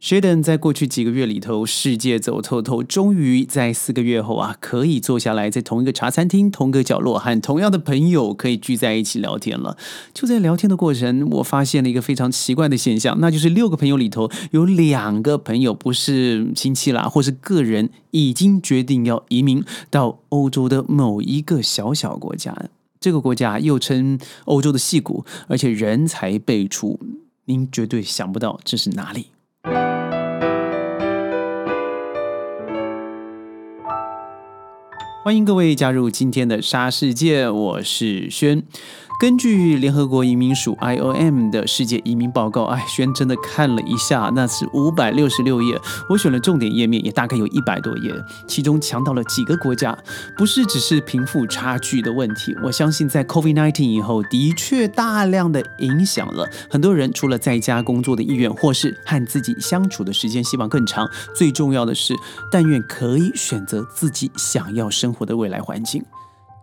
Sheldon 在过去几个月里头，世界走透透，终于在四个月后啊，可以坐下来在同一个茶餐厅、同个角落，和同样的朋友可以聚在一起聊天了。就在聊天的过程，我发现了一个非常奇怪的现象，那就是六个朋友里头有两个朋友不是亲戚啦，或是个人，已经决定要移民到欧洲的某一个小小国家。这个国家又称欧洲的戏骨，而且人才辈出，您绝对想不到这是哪里。欢迎各位加入今天的沙世界，我是轩。根据联合国移民署 IOM 的世界移民报告，哎，轩真的看了一下，那是五百六十六页。我选了重点页面，也大概有一百多页，其中强调了几个国家，不是只是贫富差距的问题。我相信在 COVID-19 以后，的确大量的影响了很多人，除了在家工作的意愿，或是和自己相处的时间希望更长。最重要的是，但愿可以选择自己想要生活的未来环境。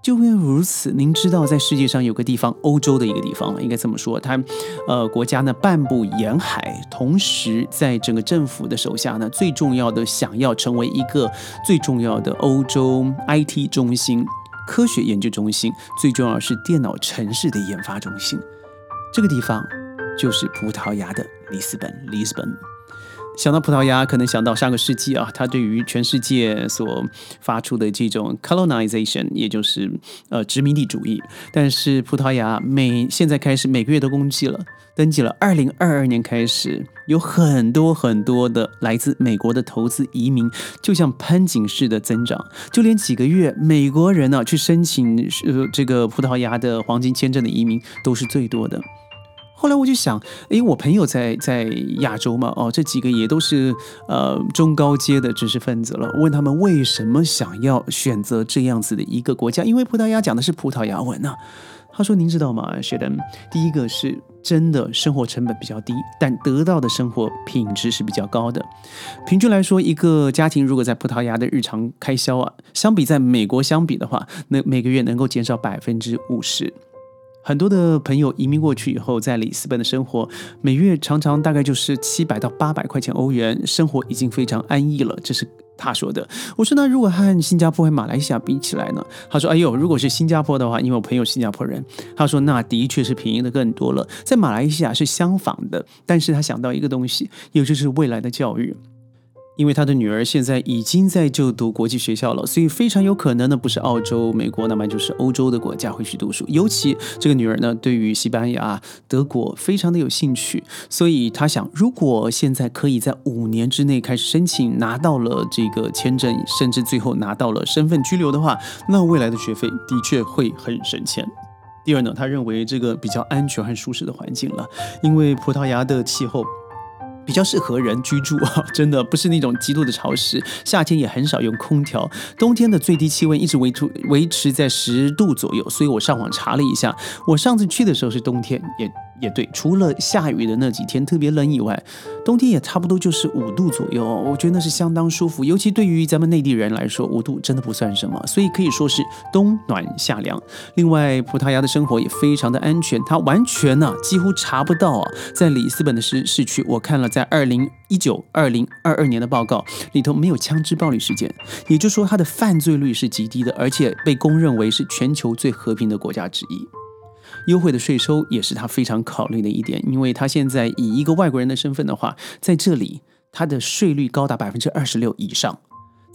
就因为如此，您知道，在世界上有个地方，欧洲的一个地方，应该这么说，它，呃，国家呢半部沿海，同时在整个政府的手下呢，最重要的想要成为一个最重要的欧洲 IT 中心、科学研究中心，最重要是电脑城市的研发中心。这个地方就是葡萄牙的里斯本，里斯本。想到葡萄牙，可能想到上个世纪啊，它对于全世界所发出的这种 colonization，也就是呃殖民地主义。但是葡萄牙每现在开始每个月都登记了，登记了。二零二二年开始，有很多很多的来自美国的投资移民，就像喷井式的增长。就连几个月，美国人呢去申请呃这个葡萄牙的黄金签证的移民都是最多的。后来我就想，诶，我朋友在在亚洲嘛，哦，这几个也都是呃中高阶的知识分子了。问他们为什么想要选择这样子的一个国家？因为葡萄牙讲的是葡萄牙文呐。他说：“您知道吗，雪登？第一个是真的生活成本比较低，但得到的生活品质是比较高的。平均来说，一个家庭如果在葡萄牙的日常开销啊，相比在美国相比的话，那每个月能够减少百分之五十。”很多的朋友移民过去以后，在里斯本的生活，每月常常大概就是七百到八百块钱欧元，生活已经非常安逸了。这是他说的。我说那如果和新加坡和马来西亚比起来呢？他说：哎呦，如果是新加坡的话，因为我朋友新加坡人，他说那的确是便宜的更多了。在马来西亚是相仿的，但是他想到一个东西，也就是未来的教育。因为他的女儿现在已经在就读国际学校了，所以非常有可能呢，不是澳洲、美国，那么就是欧洲的国家会去读书。尤其这个女儿呢，对于西班牙、德国非常的有兴趣，所以他想，如果现在可以在五年之内开始申请，拿到了这个签证，甚至最后拿到了身份居留的话，那未来的学费的确会很省钱。第二呢，他认为这个比较安全和舒适的环境了，因为葡萄牙的气候。比较适合人居住啊，真的不是那种极度的潮湿，夏天也很少用空调，冬天的最低气温一直维持维持在十度左右，所以我上网查了一下，我上次去的时候是冬天，也。也对，除了下雨的那几天特别冷以外，冬天也差不多就是五度左右。我觉得那是相当舒服，尤其对于咱们内地人来说，五度真的不算什么，所以可以说是冬暖夏凉。另外，葡萄牙的生活也非常的安全，它完全呢几乎查不到啊，在里斯本的市市区，我看了在二零一九、二零二二年的报告里头没有枪支暴力事件，也就是说它的犯罪率是极低的，而且被公认为是全球最和平的国家之一。优惠的税收也是他非常考虑的一点，因为他现在以一个外国人的身份的话，在这里他的税率高达百分之二十六以上。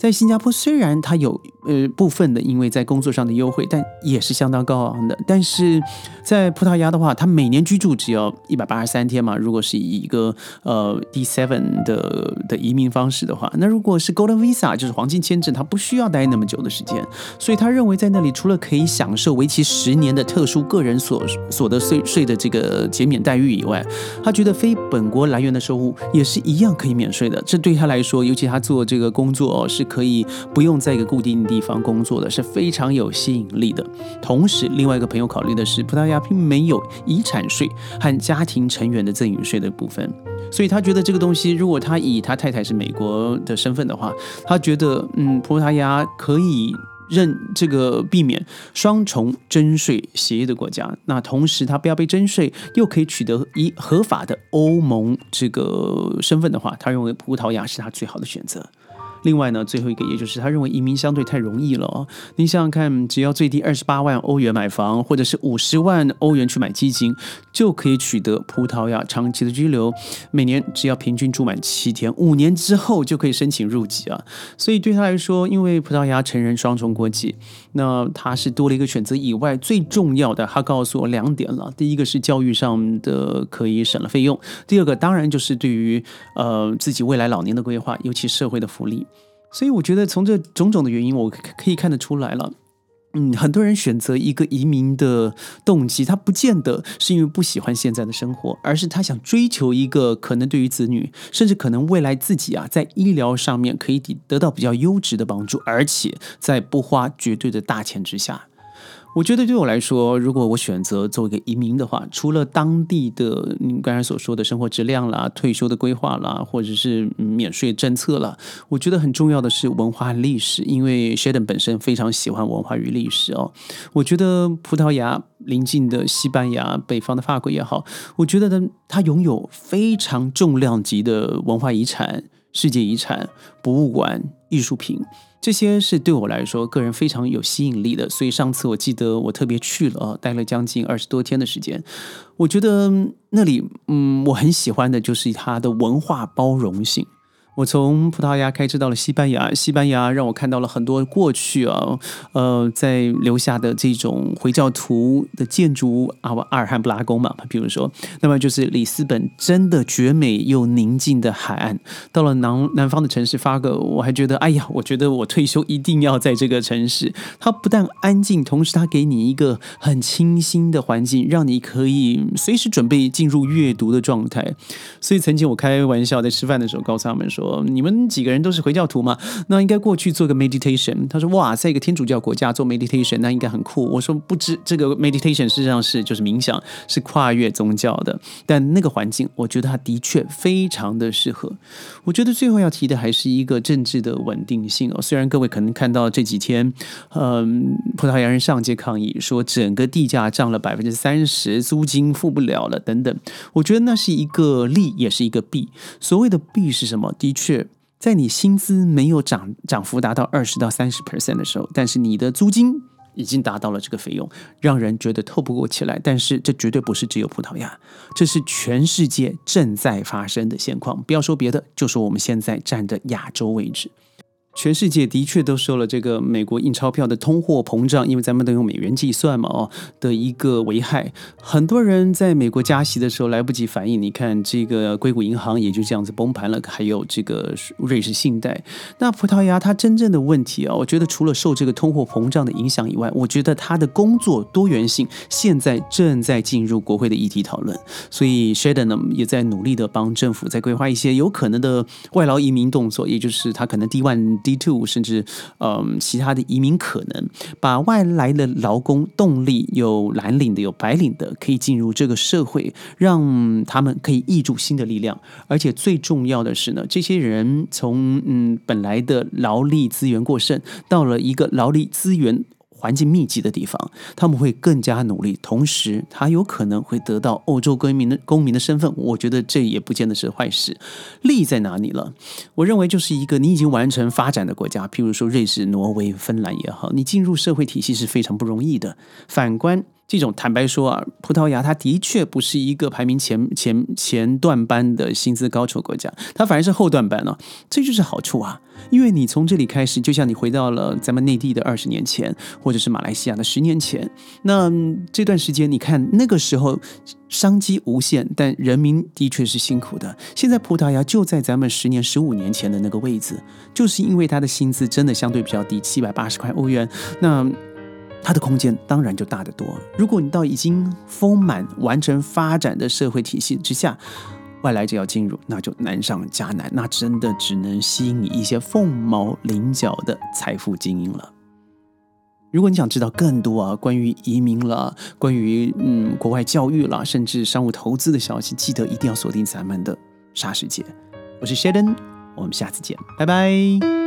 在新加坡，虽然它有呃部分的因为在工作上的优惠，但也是相当高昂的。但是在葡萄牙的话，它每年居住只要一百八十三天嘛。如果是以一个呃 D seven 的的移民方式的话，那如果是 Golden Visa 就是黄金签证，它不需要待那么久的时间。所以他认为在那里除了可以享受为期十年的特殊个人所所得税税的这个减免待遇以外，他觉得非本国来源的收入也是一样可以免税的。这对他来说，尤其他做这个工作是。可以不用在一个固定的地方工作的是非常有吸引力的。同时，另外一个朋友考虑的是，葡萄牙并没有遗产税和家庭成员的赠与税的部分，所以他觉得这个东西，如果他以他太太是美国的身份的话，他觉得嗯，葡萄牙可以认这个避免双重征税协议的国家，那同时他不要被征税，又可以取得一合法的欧盟这个身份的话，他认为葡萄牙是他最好的选择。另外呢，最后一个也就是他认为移民相对太容易了。你想想看，只要最低二十八万欧元买房，或者是五十万欧元去买基金，就可以取得葡萄牙长期的居留。每年只要平均住满七天，五年之后就可以申请入籍啊。所以对他来说，因为葡萄牙承认双重国籍，那他是多了一个选择以外，最重要的他告诉我两点了。第一个是教育上的可以省了费用，第二个当然就是对于呃自己未来老年的规划，尤其社会的福利。所以我觉得从这种种的原因，我可以看得出来了。嗯，很多人选择一个移民的动机，他不见得是因为不喜欢现在的生活，而是他想追求一个可能对于子女，甚至可能未来自己啊，在医疗上面可以得到比较优质的帮助，而且在不花绝对的大钱之下。我觉得对我来说，如果我选择做一个移民的话，除了当地的你刚才所说的生活质量啦、退休的规划啦，或者是免税政策啦，我觉得很重要的是文化历史，因为 Sheldon 本身非常喜欢文化与历史哦。我觉得葡萄牙邻近的西班牙、北方的法国也好，我觉得呢，它拥有非常重量级的文化遗产、世界遗产、博物馆、艺术品。这些是对我来说个人非常有吸引力的，所以上次我记得我特别去了，待了将近二十多天的时间。我觉得那里，嗯，我很喜欢的就是它的文化包容性。我从葡萄牙开车到了西班牙，西班牙让我看到了很多过去啊，呃，在留下的这种回教徒的建筑啊，阿尔汉布拉宫嘛，比如说，那么就是里斯本真的绝美又宁静的海岸。到了南南方的城市发个，我还觉得，哎呀，我觉得我退休一定要在这个城市。它不但安静，同时它给你一个很清新的环境，让你可以随时准备进入阅读的状态。所以曾经我开玩笑在吃饭的时候告诉他们说。你们几个人都是回教徒嘛？那应该过去做个 meditation。他说：“哇，在一个天主教国家做 meditation，那应该很酷。”我说：“不知这个 meditation 实际上是就是冥想，是跨越宗教的。但那个环境，我觉得它的确非常的适合。我觉得最后要提的还是一个政治的稳定性哦。虽然各位可能看到这几天，嗯，葡萄牙人上街抗议，说整个地价涨了百分之三十，租金付不了了等等。我觉得那是一个利，也是一个弊。所谓的弊是什么？的确，在你薪资没有涨涨幅达到二十到三十 percent 的时候，但是你的租金已经达到了这个费用，让人觉得透不过气来。但是这绝对不是只有葡萄牙，这是全世界正在发生的现况。不要说别的，就说我们现在站的亚洲位置。全世界的确都受了这个美国印钞票的通货膨胀，因为咱们都用美元计算嘛，哦的一个危害。很多人在美国加息的时候来不及反应，你看这个硅谷银行也就这样子崩盘了，还有这个瑞士信贷。那葡萄牙它真正的问题啊，我觉得除了受这个通货膨胀的影响以外，我觉得它的工作多元性现在正在进入国会的议题讨论。所以 Sheldon 呢也在努力的帮政府在规划一些有可能的外劳移民动作，也就是他可能第万。D two 甚至嗯其他的移民可能把外来的劳工动力有蓝领的有白领的可以进入这个社会，让他们可以挹注新的力量，而且最重要的是呢，这些人从嗯本来的劳力资源过剩，到了一个劳力资源。环境密集的地方，他们会更加努力，同时他有可能会得到欧洲公民的公民的身份。我觉得这也不见得是坏事。利在哪里了？我认为就是一个你已经完成发展的国家，譬如说瑞士、挪威、芬兰也好，你进入社会体系是非常不容易的。反观。这种坦白说啊，葡萄牙它的确不是一个排名前前前段班的薪资高酬国家，它反而是后段班了。这就是好处啊，因为你从这里开始，就像你回到了咱们内地的二十年前，或者是马来西亚的十年前。那这段时间，你看那个时候商机无限，但人民的确是辛苦的。现在葡萄牙就在咱们十年、十五年前的那个位置，就是因为它的薪资真的相对比较低，七百八十块欧元。那它的空间当然就大得多。如果你到已经丰满完成发展的社会体系之下，外来者要进入，那就难上加难，那真的只能吸引你一些凤毛麟角的财富精英了。如果你想知道更多啊，关于移民了，关于嗯国外教育了，甚至商务投资的消息，记得一定要锁定咱们的沙世界。我是 Sheldon，我们下次见，拜拜。